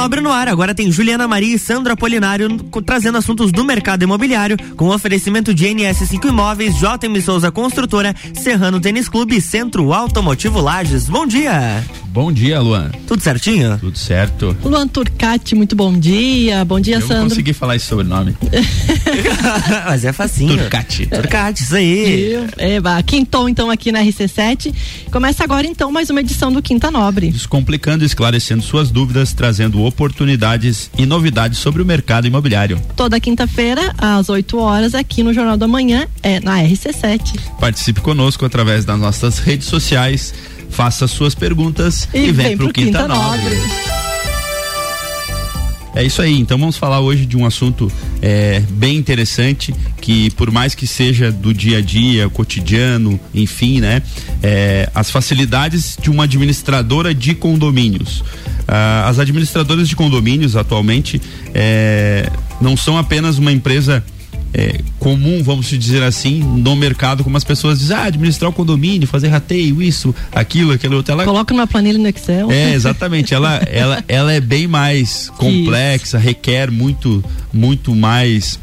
Nobre no ar. Agora tem Juliana Maria e Sandra Apolinário trazendo assuntos do mercado imobiliário com oferecimento de NS5 Imóveis, JM Souza Construtora, Serrano Tênis Clube e Centro Automotivo Lages. Bom dia. Bom dia, Luan. Tudo certinho? Tudo certo. Luan Turcati, muito bom dia. Bom dia, Eu Sandro. não consegui falar esse sobrenome. Mas é facinho. Turcati. Turcati, isso aí. Eba, quintou então aqui na RC7. Começa agora então mais uma edição do Quinta Nobre. Descomplicando e esclarecendo suas dúvidas, trazendo oportunidades e novidades sobre o mercado imobiliário. Toda quinta-feira, às 8 horas, aqui no Jornal da Manhã, é na RC7. Participe conosco através das nossas redes sociais, faça suas perguntas e, E vem, vem pro, pro Quinta, Quinta Nobre. Nobre. É isso aí, então vamos falar hoje de um assunto é, bem interessante que por mais que seja do dia a dia, cotidiano, enfim, né? é, as facilidades de uma administradora de condomínios. Ah, as administradoras de condomínios atualmente é, não são apenas uma empresa é, comum, vamos dizer assim, no mercado, como as pessoas dizem, ah, administrar o condomínio, fazer rateio, isso, aquilo, aquilo outro. Ela Coloca numa planilha no Excel. é, exatamente. Ela, ela, ela é bem mais complexa, requer muito, muito mais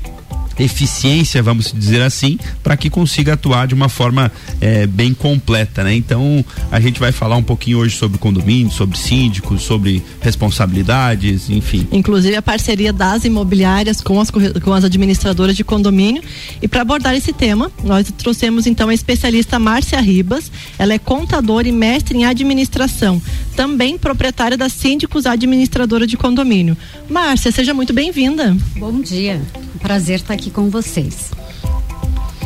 eficiência, vamos dizer assim, para que consiga atuar de uma forma é, bem completa, né? Então a gente vai falar um pouquinho hoje sobre condomínio, sobre síndicos, sobre responsabilidades, enfim. Inclusive a parceria das imobiliárias com as, com as administradoras de condomínio. E para abordar esse tema, nós trouxemos então a especialista Márcia Ribas. Ela é contadora e mestre em administração. Também proprietária da Síndicos Administradora de Condomínio. Márcia, seja muito bem-vinda. Bom dia, prazer estar aqui com vocês.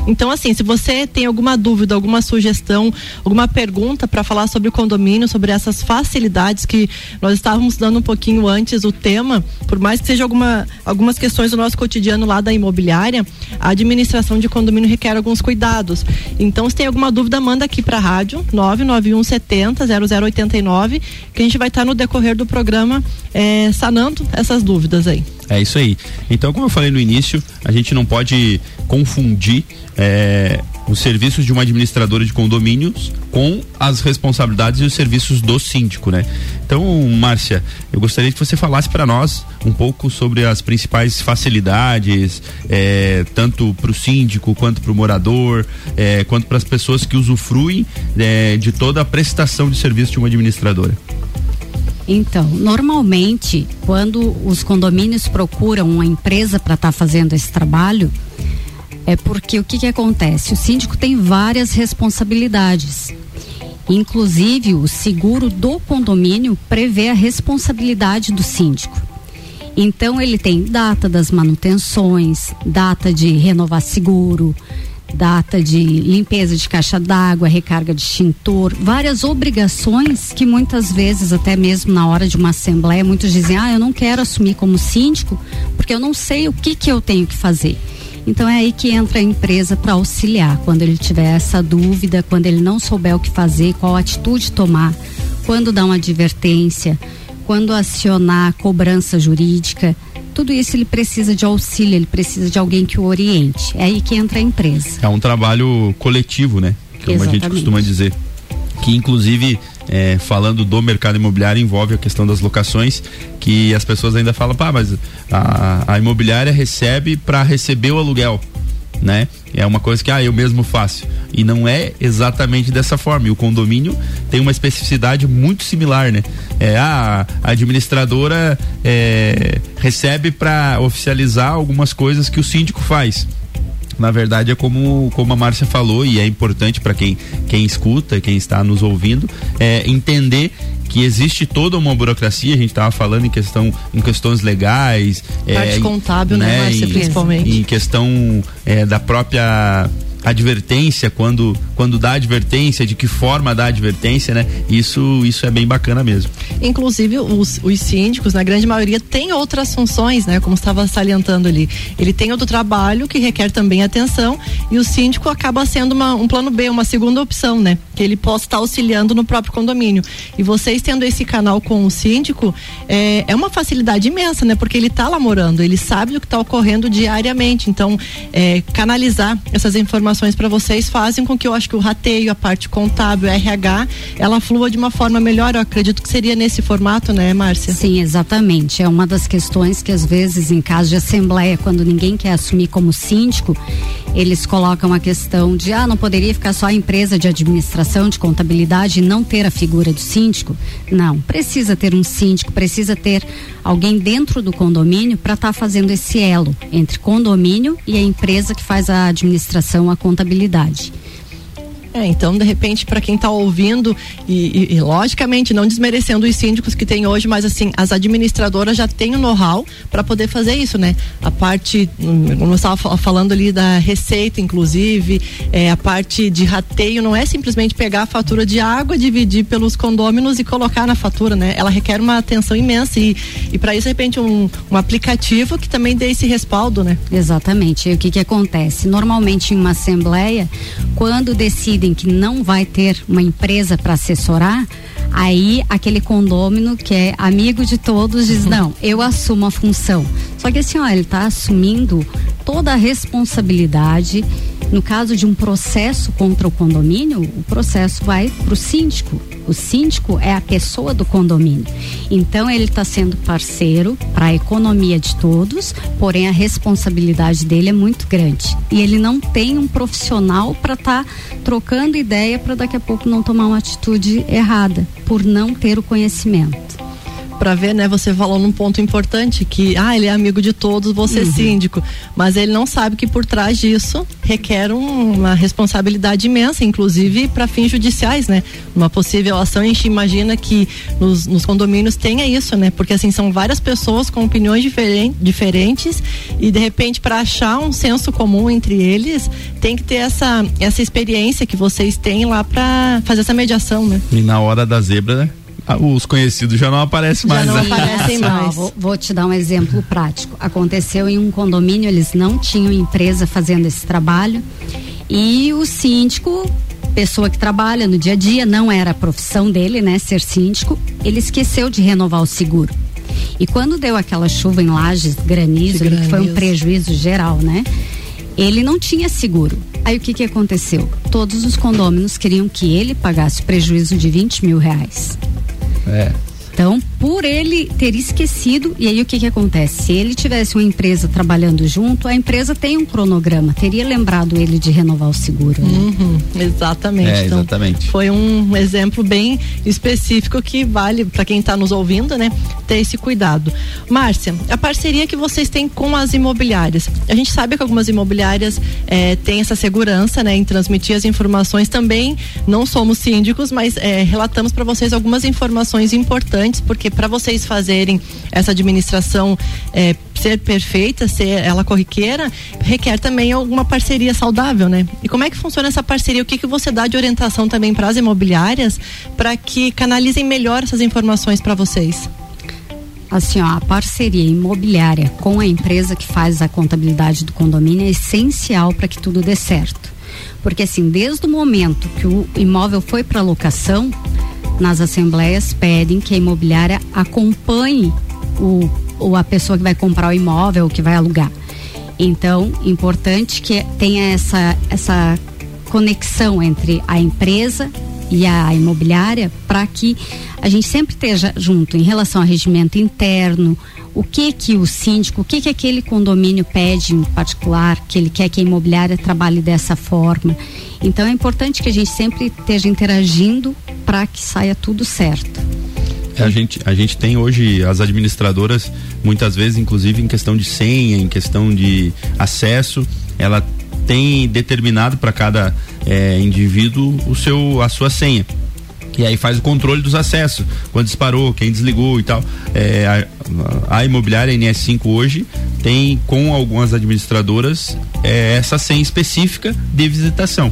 Então, assim, se você tem alguma dúvida, alguma sugestão, alguma pergunta para falar sobre o condomínio, sobre essas facilidades que nós estávamos dando um pouquinho antes o tema, por mais que seja alguma, algumas questões do nosso cotidiano lá da imobiliária, a administração de condomínio requer alguns cuidados. Então, se tem alguma dúvida, manda aqui para a rádio 991 70 0089, que a gente vai estar no decorrer do programa sanando essas dúvidas aí. É isso aí. Então, como eu falei no início, a gente não pode confundir é, os serviços de uma administradora de condomínios com as responsabilidades e os serviços do síndico, né? Então, Márcia, eu gostaria que você falasse para nós um pouco sobre as principais facilidades, é, tanto para o síndico quanto para o morador, é, quanto para as pessoas que usufruem é, de toda a prestação de serviço de uma administradora. Então, normalmente, quando os condomínios procuram uma empresa para estar fazendo esse trabalho, é porque o que, que acontece? O síndico tem várias responsabilidades. Inclusive, o seguro do condomínio prevê a responsabilidade do síndico. Então, ele tem data das manutenções, data de renovar seguro, data de limpeza de caixa d'água, recarga de extintor, várias obrigações que muitas vezes, até mesmo na hora de uma assembleia, muitos dizem: ah, eu não quero assumir como síndico porque eu não sei o que, que eu tenho que fazer. Então é aí que entra a empresa para auxiliar quando ele tiver essa dúvida, quando ele não souber o que fazer, qual atitude tomar, quando dar uma advertência, quando acionar cobrança jurídica. Tudo isso ele precisa de auxílio, ele precisa de alguém que o oriente. É aí que entra a empresa. É um trabalho coletivo, né? Como a gente costuma dizer. Que inclusive, é, falando do mercado imobiliário, envolve a questão das locações, que as pessoas ainda falam, pá, mas a, a imobiliária recebe para receber o aluguel. Né? É uma coisa que ah, eu mesmo faço. E não é exatamente dessa forma. E o condomínio tem uma especificidade muito similar, né? É, a administradora é, recebe para oficializar algumas coisas que o síndico faz na verdade é como, como a Márcia falou e é importante para quem, quem escuta, quem está nos ouvindo, é entender que existe toda uma burocracia, a gente estava falando em questão em questões legais, Parte é, contábil, né, Márcia, em- principalmente. Em questão é, da própria advertência, quando, quando dá advertência, de que forma dá advertência, né? Isso, isso é bem bacana mesmo. Inclusive, os, os síndicos, na grande maioria, têm outras funções, né? Como estava salientando ali. Ele tem outro trabalho que requer também atenção e o síndico acaba sendo uma- um plano B, uma segunda opção, né? Que ele possa estar auxiliando no próprio condomínio. E vocês tendo esse canal com o síndico, é, é uma facilidade imensa, né? Porque ele está lá morando, ele sabe o que está ocorrendo diariamente. Então, é, canalizar essas informações informações para vocês fazem com que eu acho que o rateio, a parte contábil, RH, ela flua de uma forma melhor. Eu acredito que seria nesse formato, né, Márcia? Sim, exatamente. É uma das questões que às vezes em caso de assembleia, quando ninguém quer assumir como síndico, eles colocam a questão de ah, não poderia ficar só a empresa de administração, de contabilidade e não ter a figura do síndico. Não, precisa ter um síndico, precisa ter alguém dentro do condomínio para estar tá fazendo esse elo entre condomínio e a empresa que faz a administração, a contabilidade. É, então, de repente, para quem está ouvindo, e, e, e, logicamente não desmerecendo os síndicos que tem hoje, mas assim, as administradoras já têm o know-how para poder fazer isso, né? A parte, como eu estava falando ali da receita, inclusive, é, a parte de rateio não é simplesmente pegar a fatura de água, dividir pelos condôminos e colocar na fatura, né? Ela requer uma atenção imensa e, e para isso, de repente, um, um aplicativo que também dê esse respaldo, né? Exatamente. E o que que acontece? Normalmente em uma assembleia, quando decide decidem que não vai ter uma empresa para assessorar, aí aquele condômino que é amigo de todos diz: uhum. não, eu assumo a função. Só que assim, ó, ele está assumindo toda a responsabilidade no caso de um processo contra o condomínio, o processo vai para o síndico. O síndico é a pessoa do condomínio. Então ele está sendo parceiro para a economia de todos, porém a responsabilidade dele é muito grande. E ele não tem um profissional para estar tá trocando ideia para daqui a pouco não tomar uma atitude errada, por não ter o conhecimento para ver, né? Você falou num ponto importante que, ah, ele é amigo de todos, você uhum. síndico, mas ele não sabe que por trás disso requer um, uma responsabilidade imensa, inclusive para fins judiciais, né? Uma possível ação, a gente imagina que nos, nos, condomínios tenha isso, né? Porque assim são várias pessoas com opiniões diferen, diferentes e de repente para achar um senso comum entre eles tem que ter essa essa experiência que vocês têm lá para fazer essa mediação, né? E na hora da zebra, né? Ah, os conhecidos já não aparecem mais. Já não né? aparecem mais. Vou, vou, te dar um exemplo prático. Aconteceu em um condomínio, eles não tinham empresa fazendo esse trabalho e o síndico, pessoa que trabalha no dia a dia, não era a profissão dele, né, ser síndico, ele esqueceu de renovar o seguro. E quando deu aquela chuva em lajes, granizo, que, granizo. que foi um prejuízo geral, né? Ele não tinha seguro. Aí o que que aconteceu? Todos os condôminos queriam que ele pagasse o prejuízo de 20 mil reais. É. Então, por ele ter esquecido, e aí o que que acontece? Se ele tivesse uma empresa trabalhando junto, a empresa tem um cronograma, teria lembrado ele de renovar o seguro. Né? Uhum, exatamente. É, então, exatamente. Foi um exemplo bem específico que vale para quem está nos ouvindo, né? Ter esse cuidado. Márcia, a parceria que vocês têm com as imobiliárias. A gente sabe que algumas imobiliárias é, têm essa segurança, né, em transmitir as informações. Também não somos síndicos, mas é, relatamos para vocês algumas informações importantes importantes, porque para vocês fazerem essa administração é, ser perfeita, ser ela corriqueira, requer também alguma parceria saudável, né? E como é que funciona essa parceria? O que, que você dá de orientação também para as imobiliárias para que canalizem melhor essas informações para vocês? assim, ó, a parceria imobiliária com a empresa que faz a contabilidade do condomínio é essencial para que tudo dê certo. Porque assim, desde o momento que o imóvel foi para locação, nas assembleias pedem que a imobiliária acompanhe o, o, a pessoa que vai comprar o imóvel, que vai alugar. Então, importante que tenha essa, essa conexão entre a empresa e a imobiliária para que a gente sempre esteja junto em relação ao regimento interno, o que que o síndico, o que que aquele condomínio pede em particular, que ele quer que a imobiliária trabalhe dessa forma. Então é importante que a gente sempre esteja interagindo para que saia tudo certo. É, a gente, a gente tem hoje as administradoras, muitas vezes, inclusive em questão de senha, em questão de acesso, ela tem determinado para cada é, indivíduo o seu, a sua senha e aí faz o controle dos acessos, quando disparou, quem desligou e tal. É, a, a, imobiliária NS5 hoje tem com algumas administradoras é, essa senha específica de visitação.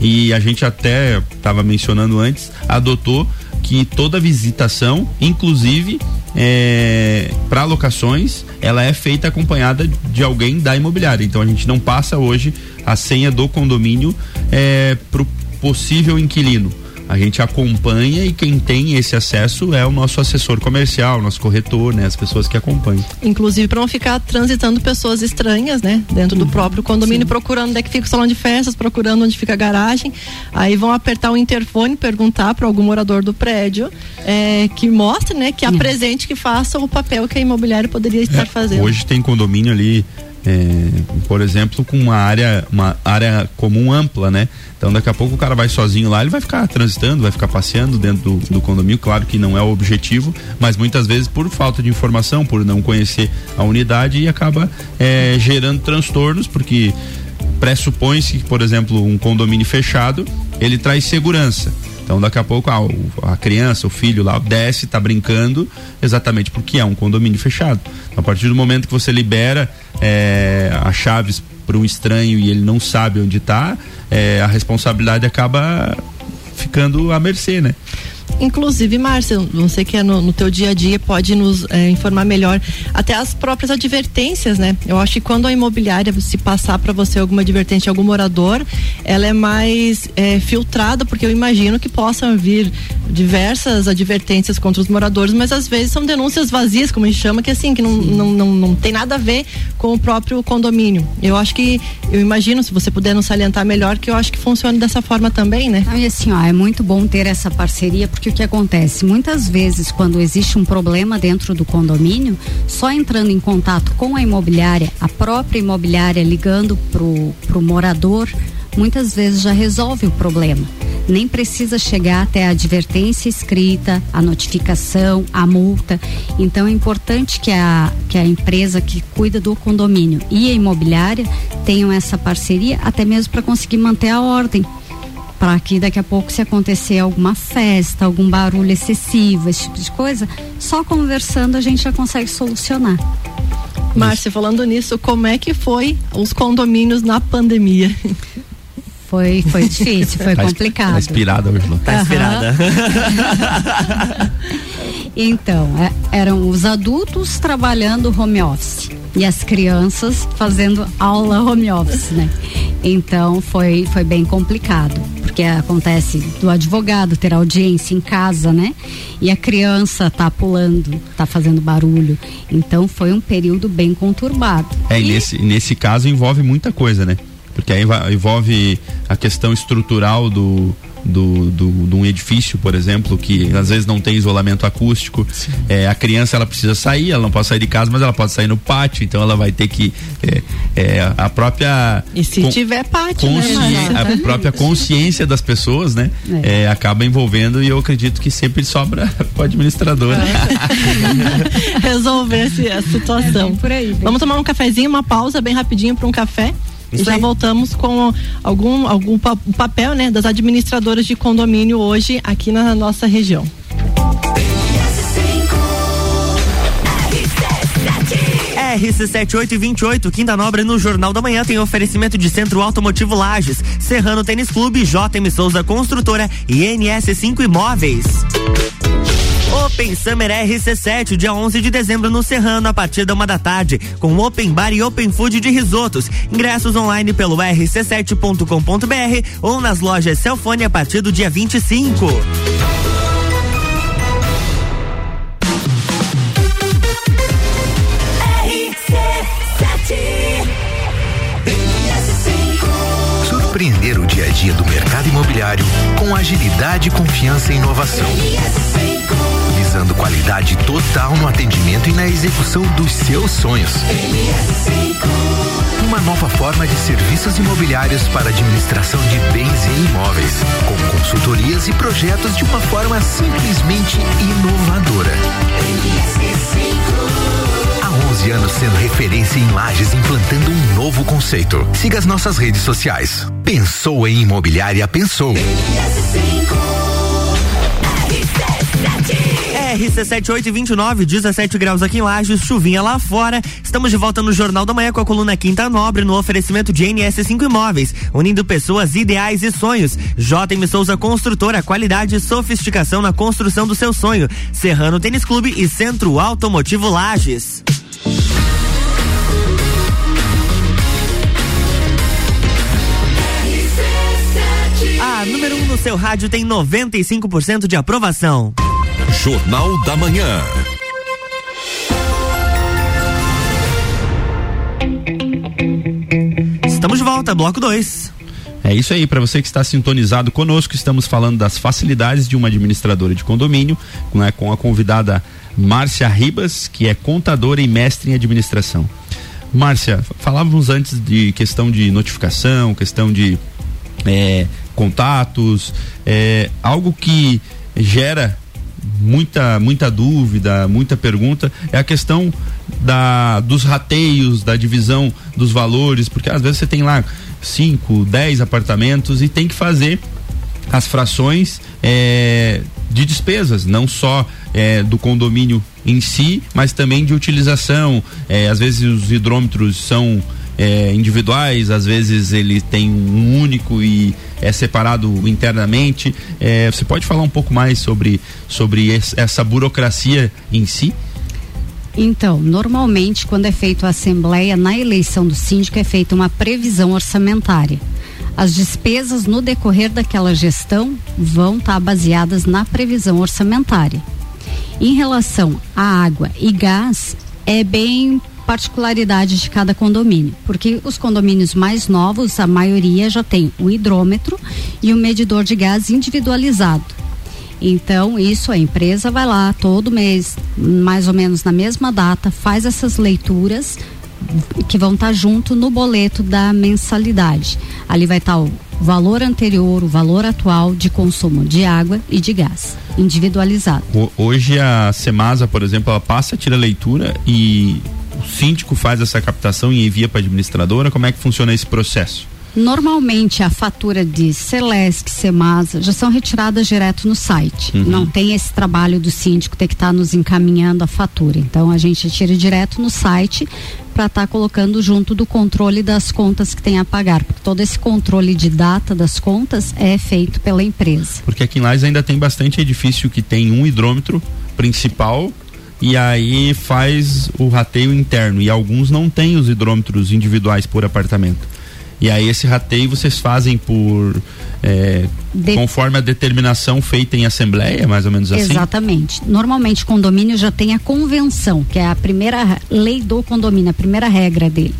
E a gente até estava mencionando antes, adotou que toda visitação, inclusive é, para locações, ela é feita acompanhada de alguém da imobiliária. Então a gente não passa hoje a senha do condomínio é, para o possível inquilino a gente acompanha e quem tem esse acesso é o nosso assessor comercial, nosso corretor, né? As pessoas que acompanham. Inclusive para não ficar transitando pessoas estranhas, né? Dentro do uhum. próprio condomínio, Sim. procurando onde é que fica o salão de festas, procurando onde fica a garagem. Aí vão apertar o interfone, perguntar para algum morador do prédio é, que mostre, né? Que apresente, que faça o papel que a imobiliária poderia estar é, fazendo. Hoje tem condomínio ali é, por exemplo, com uma área, uma área comum ampla, né? Então daqui a pouco o cara vai sozinho lá, ele vai ficar transitando, vai ficar passeando dentro do, do condomínio, claro que não é o objetivo, mas muitas vezes por falta de informação, por não conhecer a unidade e acaba é, gerando transtornos, porque pressupõe-se que, por exemplo, um condomínio fechado, ele traz segurança. Então daqui a pouco ah, a criança, o filho lá desce, está brincando, exatamente porque é um condomínio fechado. Então, a partir do momento que você libera é, as chaves para um estranho e ele não sabe onde está, é, a responsabilidade acaba ficando à mercê, né? Inclusive, Márcia, você que é no, no teu dia a dia pode nos é, informar melhor até as próprias advertências, né? Eu acho que quando a imobiliária se passar para você alguma advertência, algum morador, ela é mais é, filtrada, porque eu imagino que possam vir diversas advertências contra os moradores, mas às vezes são denúncias vazias, como a gente chama, que assim, que não, não, não, não, tem nada a ver com o próprio condomínio. Eu acho que, eu imagino, se você puder nos salientar melhor, que eu acho que funciona dessa forma também, né? e assim, ó, é muito bom ter essa parceria, porque o que acontece? Muitas vezes, quando existe um problema dentro do condomínio, só entrando em contato com a imobiliária, a própria imobiliária ligando pro, pro morador, muitas vezes já resolve o problema. Nem precisa chegar até a advertência escrita, a notificação, a multa. Então é importante que a, que a empresa que cuida do condomínio e a imobiliária tenham essa parceria, até mesmo para conseguir manter a ordem para que daqui a pouco se acontecer alguma festa, algum barulho excessivo, esse tipo de coisa, só conversando a gente já consegue solucionar. Márcia, falando nisso, como é que foi os condomínios na pandemia? Foi, foi difícil, foi tá complicado. Tá inspirada hoje, não? Tá inspirada. então, é, eram os adultos trabalhando home office e as crianças fazendo aula home office, né? Então foi, foi bem complicado, porque acontece do advogado ter audiência em casa, né? E a criança tá pulando, tá fazendo barulho. Então foi um período bem conturbado. É, e, e nesse, nesse caso envolve muita coisa, né? Porque aí envolve a questão estrutural do, do, do, de um edifício, por exemplo, que às vezes não tem isolamento acústico. É, a criança ela precisa sair, ela não pode sair de casa, mas ela pode sair no pátio, então ela vai ter que. É, é, a própria. E se tiver pátio, né, A própria consciência das pessoas, né? É. é. acaba envolvendo e eu acredito que sempre sobra o administrador. Resolver a situação. É por aí, Vamos tomar um cafezinho, uma pausa bem rapidinho para um café. Isso e já aí. voltamos com algum, algum papel né, das administradoras de condomínio hoje aqui na nossa região. RC7828, Quinta Nobre no Jornal da Manhã tem oferecimento de Centro Automotivo Lages, Serrano Tênis Clube, JM Souza Construtora e NS5 Imóveis. Open Summer RC7, dia 11 de dezembro no Serrano, a partir da uma da tarde, com Open Bar e Open Food de risotos. Ingressos online pelo rc7.com.br ou nas lojas Celfone a partir do dia 25. Surpreender o dia a dia do mercado imobiliário com agilidade, confiança e inovação visando qualidade total no atendimento e na execução dos seus sonhos. Uma nova forma de serviços imobiliários para administração de bens e imóveis, com consultorias e projetos de uma forma simplesmente inovadora. Há 11 anos sendo referência em lajes, implantando um novo conceito. Siga as nossas redes sociais. Pensou em imobiliária, pensou. RC7829, 17 graus aqui em Lages, chuvinha lá fora. Estamos de volta no Jornal da Manhã com a coluna Quinta Nobre no oferecimento de NS5 Imóveis, unindo pessoas, ideais e sonhos. JM Souza Construtora, qualidade e sofisticação na construção do seu sonho. Serrano Tênis Clube e Centro Automotivo Lages. A número 1 um no seu rádio tem 95% de aprovação. Jornal da Manhã. Estamos de volta, bloco 2. É isso aí, para você que está sintonizado conosco, estamos falando das facilidades de uma administradora de condomínio, né, com a convidada Márcia Ribas, que é contadora e mestre em administração. Márcia, falávamos antes de questão de notificação, questão de é, contatos, é, algo que gera muita muita dúvida, muita pergunta é a questão da dos rateios, da divisão dos valores, porque às vezes você tem lá 5, 10 apartamentos e tem que fazer as frações é, de despesas, não só é, do condomínio em si, mas também de utilização. É, às vezes os hidrômetros são é, individuais, às vezes ele tem um único e é separado internamente. É, você pode falar um pouco mais sobre, sobre essa burocracia em si? Então, normalmente, quando é feita a assembleia, na eleição do síndico é feita uma previsão orçamentária. As despesas no decorrer daquela gestão vão estar tá baseadas na previsão orçamentária. Em relação à água e gás, é bem particularidade de cada condomínio, porque os condomínios mais novos, a maioria já tem o hidrômetro e o medidor de gás individualizado. Então, isso a empresa vai lá todo mês, mais ou menos na mesma data, faz essas leituras que vão estar tá junto no boleto da mensalidade. Ali vai estar tá o valor anterior, o valor atual de consumo de água e de gás, individualizado. Hoje a Semasa, por exemplo, ela passa, tira a leitura e síndico faz essa captação e envia para a administradora? Como é que funciona esse processo? Normalmente a fatura de Celesc, Semasa já são retiradas direto no site. Uhum. Não tem esse trabalho do síndico ter que estar tá nos encaminhando a fatura. Então a gente tira direto no site para estar tá colocando junto do controle das contas que tem a pagar. Porque todo esse controle de data das contas é feito pela empresa. Porque aqui em Lais ainda tem bastante edifício que tem um hidrômetro principal e aí faz o rateio interno. E alguns não têm os hidrômetros individuais por apartamento. E aí esse rateio vocês fazem por é, de... conforme a determinação feita em assembleia, mais ou menos assim? Exatamente. Normalmente o condomínio já tem a convenção, que é a primeira lei do condomínio, a primeira regra dele.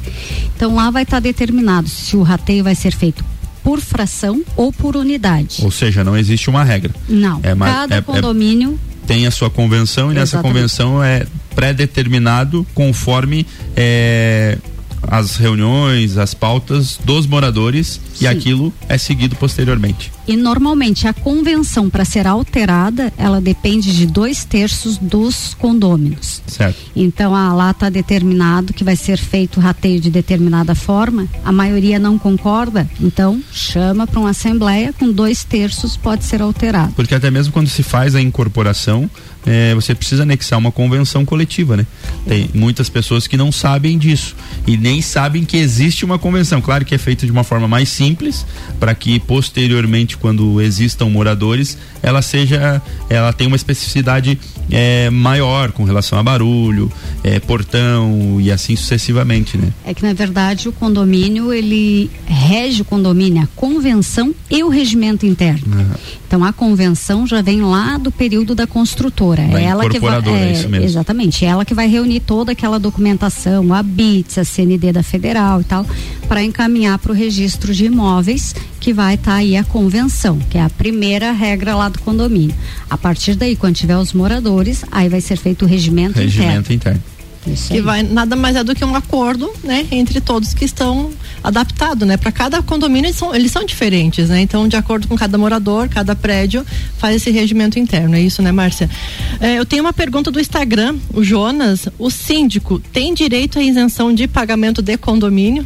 Então lá vai estar tá determinado se o rateio vai ser feito por fração ou por unidade. Ou seja, não existe uma regra. Não. É, Cada é, é condomínio tem a sua convenção e Exatamente. nessa convenção é pré-determinado conforme é, as reuniões, as pautas dos moradores Sim. e aquilo é seguido posteriormente. E normalmente a convenção para ser alterada, ela depende de dois terços dos condôminos. Certo. Então ah, lá está determinado que vai ser feito o rateio de determinada forma, a maioria não concorda, então chama para uma assembleia com dois terços pode ser alterado. Porque até mesmo quando se faz a incorporação, é, você precisa anexar uma convenção coletiva, né? Tem muitas pessoas que não sabem disso e nem sabem que existe uma convenção. Claro que é feita de uma forma mais simples para que posteriormente, quando existam moradores, ela seja, ela tem uma especificidade é, maior com relação a barulho, é, portão e assim sucessivamente, né? É que na verdade o condomínio ele rege o condomínio, a convenção e o regimento interno. Uhum. Então a convenção já vem lá do período da construtora. Da é ela que vai, é, é isso mesmo. Exatamente, é ela que vai reunir toda aquela documentação, a BITS, a CND da Federal e tal, para encaminhar para o registro de imóveis que vai estar tá aí a convenção, que é a primeira regra lá do condomínio. A partir daí, quando tiver os moradores, aí vai ser feito o regimento, regimento interno. interno. Isso que aí. vai nada mais é do que um acordo, né, entre todos que estão adaptados, né? Para cada condomínio eles são, eles são diferentes, né? Então, de acordo com cada morador, cada prédio faz esse regimento interno. É isso, né, Márcia? É, eu tenho uma pergunta do Instagram, o Jonas. O síndico tem direito à isenção de pagamento de condomínio?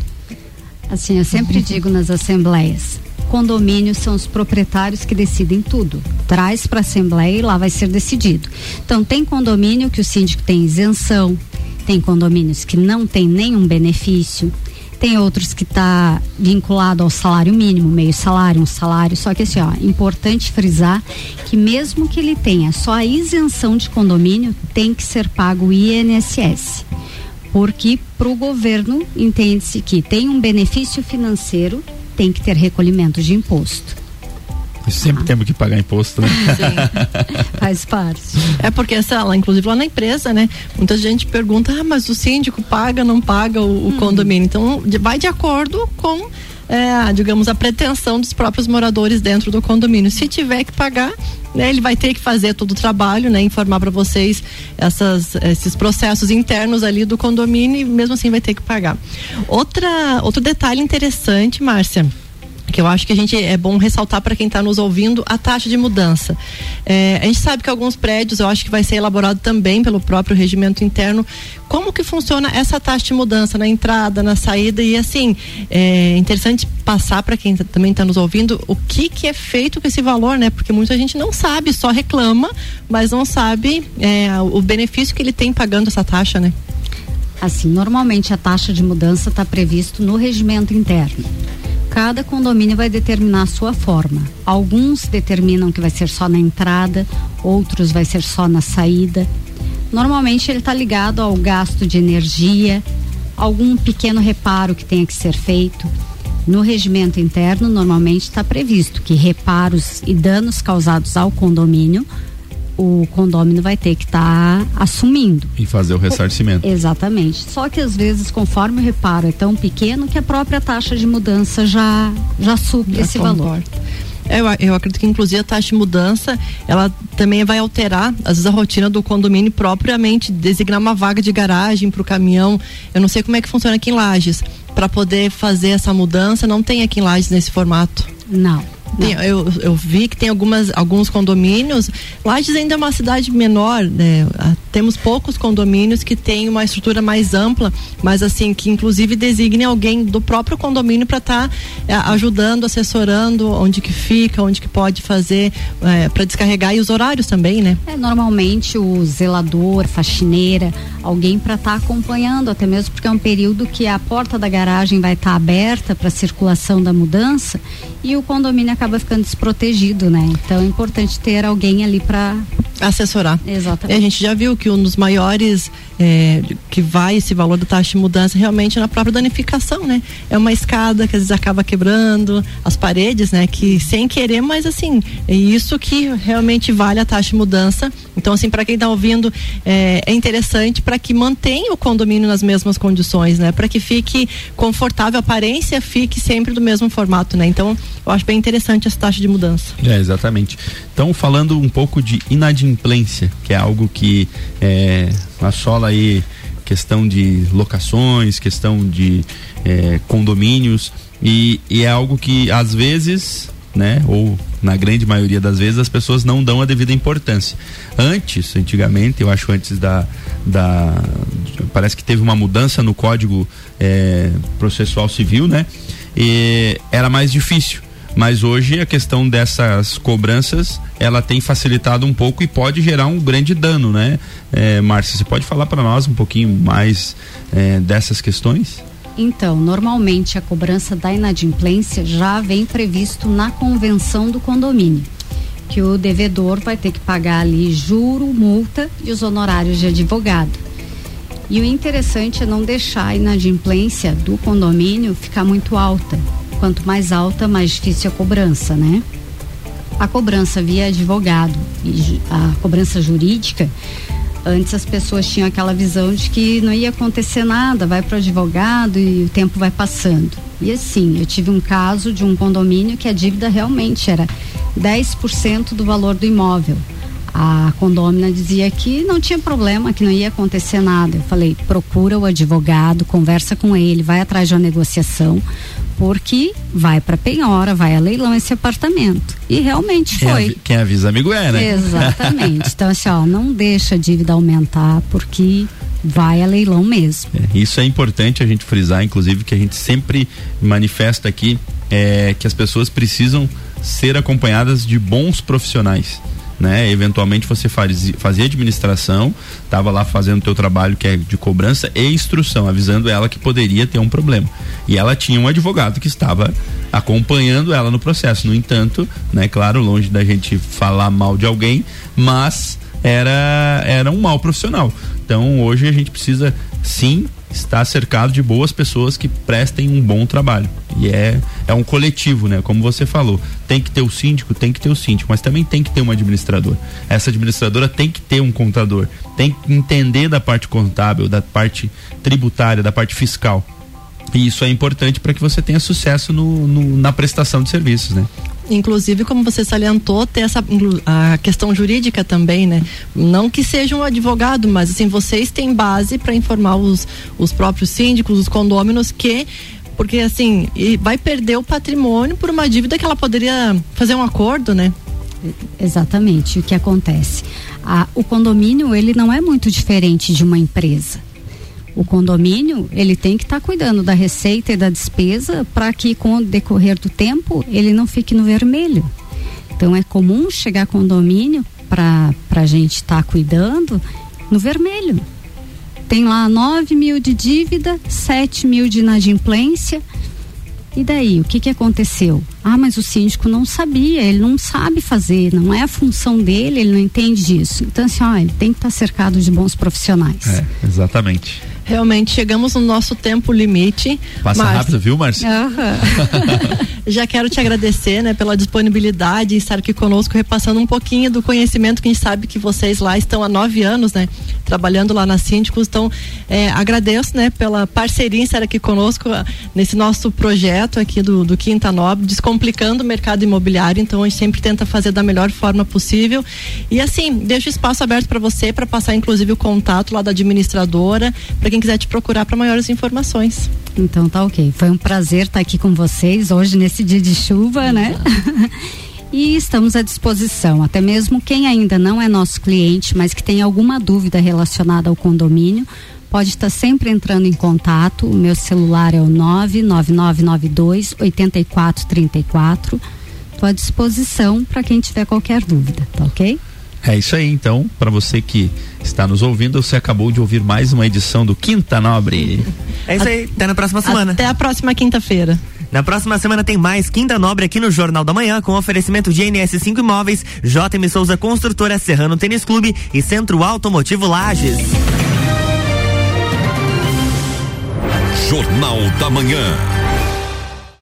Assim, eu sempre digo nas assembleias, condomínios são os proprietários que decidem tudo. Traz para a Assembleia e lá vai ser decidido. Então, tem condomínio que o síndico tem isenção, tem condomínios que não tem nenhum benefício, tem outros que está vinculado ao salário mínimo, meio salário, um salário. Só que assim, ó, importante frisar que mesmo que ele tenha só a isenção de condomínio, tem que ser pago o INSS. Porque para o governo entende-se que tem um benefício financeiro, tem que ter recolhimento de imposto. Sempre temos que pagar imposto, né? Sim. Faz parte. É porque essa, lá, inclusive lá na empresa, né? Muita gente pergunta, ah, mas o síndico paga, não paga o, o uhum. condomínio. Então, vai de acordo com é, digamos, a pretensão dos próprios moradores dentro do condomínio. Se tiver que pagar, né, ele vai ter que fazer todo o trabalho, né, informar para vocês essas, esses processos internos ali do condomínio e mesmo assim vai ter que pagar. Outra, outro detalhe interessante, Márcia que eu acho que a gente é bom ressaltar para quem está nos ouvindo a taxa de mudança. É, a gente sabe que alguns prédios, eu acho que vai ser elaborado também pelo próprio regimento interno. Como que funciona essa taxa de mudança na entrada, na saída e assim é interessante passar para quem também está nos ouvindo o que que é feito com esse valor, né? Porque muita gente não sabe, só reclama, mas não sabe é, o benefício que ele tem pagando essa taxa, né? Assim, normalmente a taxa de mudança está previsto no regimento interno cada condomínio vai determinar a sua forma. Alguns determinam que vai ser só na entrada, outros vai ser só na saída. Normalmente ele está ligado ao gasto de energia, algum pequeno reparo que tenha que ser feito. No regimento interno, normalmente está previsto que reparos e danos causados ao condomínio o condômino vai ter que estar tá assumindo. E fazer o ressarcimento. Exatamente. Só que às vezes, conforme o reparo é tão pequeno que a própria taxa de mudança já, já supre já esse comporta. valor. Eu, eu, acredito que inclusive a taxa de mudança ela também vai alterar às vezes a rotina do condomínio propriamente designar uma vaga de garagem para o caminhão eu não sei como é que funciona aqui em Lages para poder fazer essa mudança não tem aqui em Lages nesse formato não tem, eu, eu vi que tem algumas, alguns condomínios. Lages ainda é uma cidade menor, né? Ah, temos poucos condomínios que têm uma estrutura mais ampla, mas assim, que inclusive designe alguém do próprio condomínio para estar tá, é, ajudando, assessorando onde que fica, onde que pode fazer é, para descarregar e os horários também, né? É, normalmente o zelador, faxineira, alguém para estar tá acompanhando, até mesmo porque é um período que a porta da garagem vai estar tá aberta para circulação da mudança e o condomínio acaba ficando desprotegido, né? Então é importante ter alguém ali para assessorar. Exatamente. a gente já viu que um dos maiores é, que vai esse valor da taxa de mudança realmente é na própria danificação, né? É uma escada que às vezes acaba quebrando, as paredes, né? Que sem querer, mas assim, é isso que realmente vale a taxa de mudança. Então, assim, para quem está ouvindo, é, é interessante para que mantenha o condomínio nas mesmas condições, né? Para que fique confortável, a aparência fique sempre do mesmo formato, né? Então, eu acho bem interessante essa taxa de mudança. É, exatamente. Então, falando um pouco de inadimplência, que é algo que é, assola aí questão de locações, questão de é, condomínios e, e, é algo que às vezes, né, ou na grande maioria das vezes as pessoas não dão a devida importância. Antes, antigamente, eu acho antes da, da parece que teve uma mudança no código é, processual civil, né? E era mais difícil mas hoje a questão dessas cobranças ela tem facilitado um pouco e pode gerar um grande dano, né? É, Márcia, você pode falar para nós um pouquinho mais é, dessas questões? Então, normalmente a cobrança da inadimplência já vem previsto na convenção do condomínio, que o devedor vai ter que pagar ali juro, multa e os honorários de advogado. E o interessante é não deixar a inadimplência do condomínio ficar muito alta, Quanto mais alta, mais difícil a cobrança, né? A cobrança via advogado e a cobrança jurídica, antes as pessoas tinham aquela visão de que não ia acontecer nada, vai para o advogado e o tempo vai passando. E assim, eu tive um caso de um condomínio que a dívida realmente era 10% do valor do imóvel. A condômina dizia que não tinha problema, que não ia acontecer nada. Eu falei: procura o advogado, conversa com ele, vai atrás de uma negociação, porque vai para penhora, vai a leilão esse apartamento. E realmente quem foi. Av quem avisa amigo é, né? Exatamente. então, assim, ó, não deixa a dívida aumentar, porque vai a leilão mesmo. É, isso é importante a gente frisar, inclusive, que a gente sempre manifesta aqui é, que as pessoas precisam ser acompanhadas de bons profissionais né? Eventualmente você fazia, administração, estava lá fazendo o teu trabalho que é de cobrança e instrução, avisando ela que poderia ter um problema. E ela tinha um advogado que estava acompanhando ela no processo. No entanto, né, claro, longe da gente falar mal de alguém, mas era era um mal profissional. Então, hoje a gente precisa sim está cercado de boas pessoas que prestem um bom trabalho. E é, é um coletivo, né? Como você falou, tem que ter o síndico, tem que ter o síndico, mas também tem que ter um administrador. Essa administradora tem que ter um contador, tem que entender da parte contábil, da parte tributária, da parte fiscal. E isso é importante para que você tenha sucesso no, no, na prestação de serviços, né? Inclusive como você salientou ter essa a questão jurídica também né? Não que seja um advogado mas assim vocês têm base para informar os, os próprios síndicos os condôminos que porque assim vai perder o patrimônio por uma dívida que ela poderia fazer um acordo né? Exatamente o que acontece? O condomínio ele não é muito diferente de uma empresa o condomínio ele tem que estar tá cuidando da receita e da despesa para que com o decorrer do tempo ele não fique no vermelho. Então é comum chegar condomínio para a gente estar tá cuidando no vermelho. Tem lá 9 mil de dívida, 7 mil de inadimplência. E daí, o que, que aconteceu? Ah, mas o síndico não sabia, ele não sabe fazer, não é a função dele, ele não entende disso. Então, assim, ó, ele tem que estar tá cercado de bons profissionais. É, exatamente. Realmente chegamos no nosso tempo limite. Passa rápido, viu, Márcia? Já quero te agradecer, né, pela disponibilidade em estar aqui conosco, repassando um pouquinho do conhecimento que a gente sabe que vocês lá estão há nove anos, né, trabalhando lá na Síndicos. Então, é, agradeço, né, pela parceria em estar aqui conosco ah, nesse nosso projeto aqui do, do Quinta Nobre, descomplicando o mercado imobiliário. Então, a gente sempre tenta fazer da melhor forma possível. E assim, deixo espaço aberto para você para passar, inclusive, o contato lá da administradora, para quem quem quiser te procurar para maiores informações. Então tá ok. Foi um prazer estar aqui com vocês hoje nesse dia de chuva, né? e estamos à disposição. Até mesmo quem ainda não é nosso cliente, mas que tem alguma dúvida relacionada ao condomínio, pode estar sempre entrando em contato. O meu celular é o 99992 8434. Estou à disposição para quem tiver qualquer dúvida, tá ok? É isso aí, então, para você que está nos ouvindo, você acabou de ouvir mais uma edição do Quinta Nobre. É isso aí, até na próxima semana. Até a próxima quinta-feira. Na próxima semana tem mais Quinta Nobre aqui no Jornal da Manhã, com oferecimento de NS5 Imóveis, JM Souza Construtora, Serrano Tênis Clube e Centro Automotivo Lages. Jornal da Manhã.